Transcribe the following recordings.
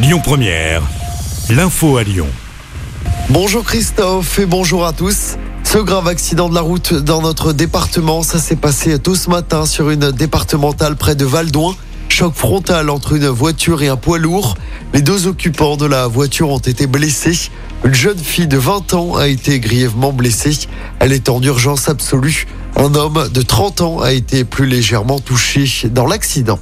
Lyon Première, l'info à Lyon. Bonjour Christophe et bonjour à tous. Ce grave accident de la route dans notre département, ça s'est passé tôt ce matin sur une départementale près de Valdoin. Choc frontal entre une voiture et un poids lourd. Les deux occupants de la voiture ont été blessés. Une jeune fille de 20 ans a été grièvement blessée. Elle est en urgence absolue. Un homme de 30 ans a été plus légèrement touché dans l'accident.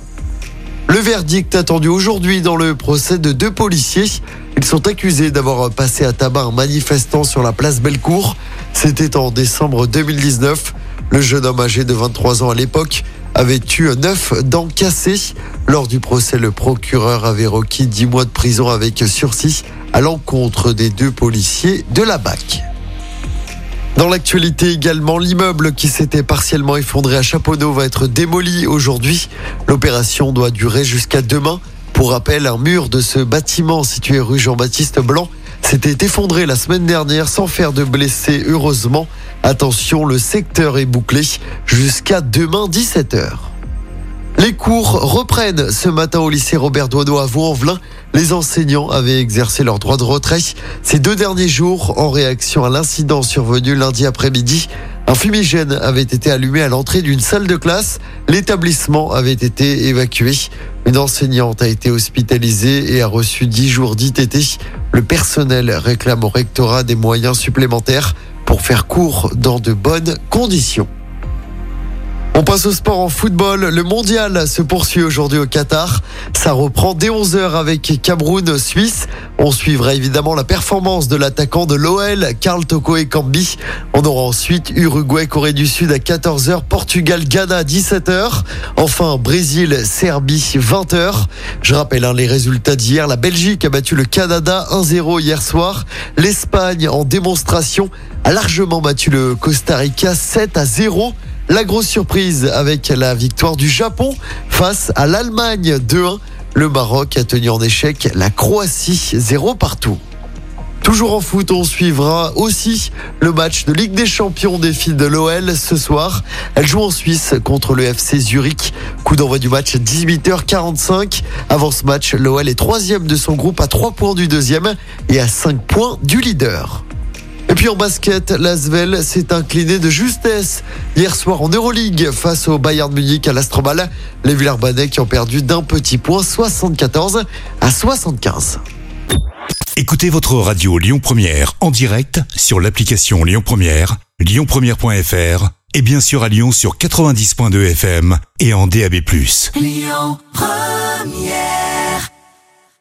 Le verdict attendu aujourd'hui dans le procès de deux policiers. Ils sont accusés d'avoir passé à tabac un manifestant sur la place Bellecour. C'était en décembre 2019. Le jeune homme âgé de 23 ans à l'époque avait eu neuf dents cassées. Lors du procès, le procureur avait requis 10 mois de prison avec sursis à l'encontre des deux policiers de la BAC. Dans l'actualité également, l'immeuble qui s'était partiellement effondré à Chaponneau va être démoli aujourd'hui. L'opération doit durer jusqu'à demain. Pour rappel, un mur de ce bâtiment situé rue Jean-Baptiste Blanc s'était effondré la semaine dernière sans faire de blessés, heureusement. Attention, le secteur est bouclé jusqu'à demain 17h. Les cours reprennent ce matin au lycée Robert Doisneau à Vaux-en-Velin. Les enseignants avaient exercé leur droit de retrait ces deux derniers jours en réaction à l'incident survenu lundi après-midi. Un fumigène avait été allumé à l'entrée d'une salle de classe. L'établissement avait été évacué. Une enseignante a été hospitalisée et a reçu 10 jours d'ITT. Le personnel réclame au rectorat des moyens supplémentaires pour faire cours dans de bonnes conditions. On passe au sport en football. Le mondial se poursuit aujourd'hui au Qatar. Ça reprend dès 11h avec Cameroun-Suisse. On suivra évidemment la performance de l'attaquant de l'OL, Karl Toko et Cambi. On aura ensuite Uruguay-Corée du Sud à 14h, Portugal-Ghana à 17h. Enfin, Brésil-Serbie 20h. Je rappelle hein, les résultats d'hier. La Belgique a battu le Canada 1-0 hier soir. L'Espagne en démonstration a largement battu le Costa Rica 7 à 0. La grosse surprise avec la victoire du Japon face à l'Allemagne 2-1. Le Maroc a tenu en échec la Croatie 0 partout. Toujours en foot, on suivra aussi le match de Ligue des Champions des filles de l'OL ce soir. Elle joue en Suisse contre le FC Zurich. Coup d'envoi du match 18h45. Avant ce match, l'OL est troisième de son groupe à 3 points du deuxième et à 5 points du leader. Et puis en basket, l'Asvel s'est incliné de justesse hier soir en Euroleague face au Bayern Munich à l'Astrobal. Les Villers-Banais qui ont perdu d'un petit point 74 à 75. Écoutez votre radio Lyon Première en direct sur l'application Lyon Première, lyonpremière.fr et bien sûr à Lyon sur 90.2 FM et en DAB+. Lyon Première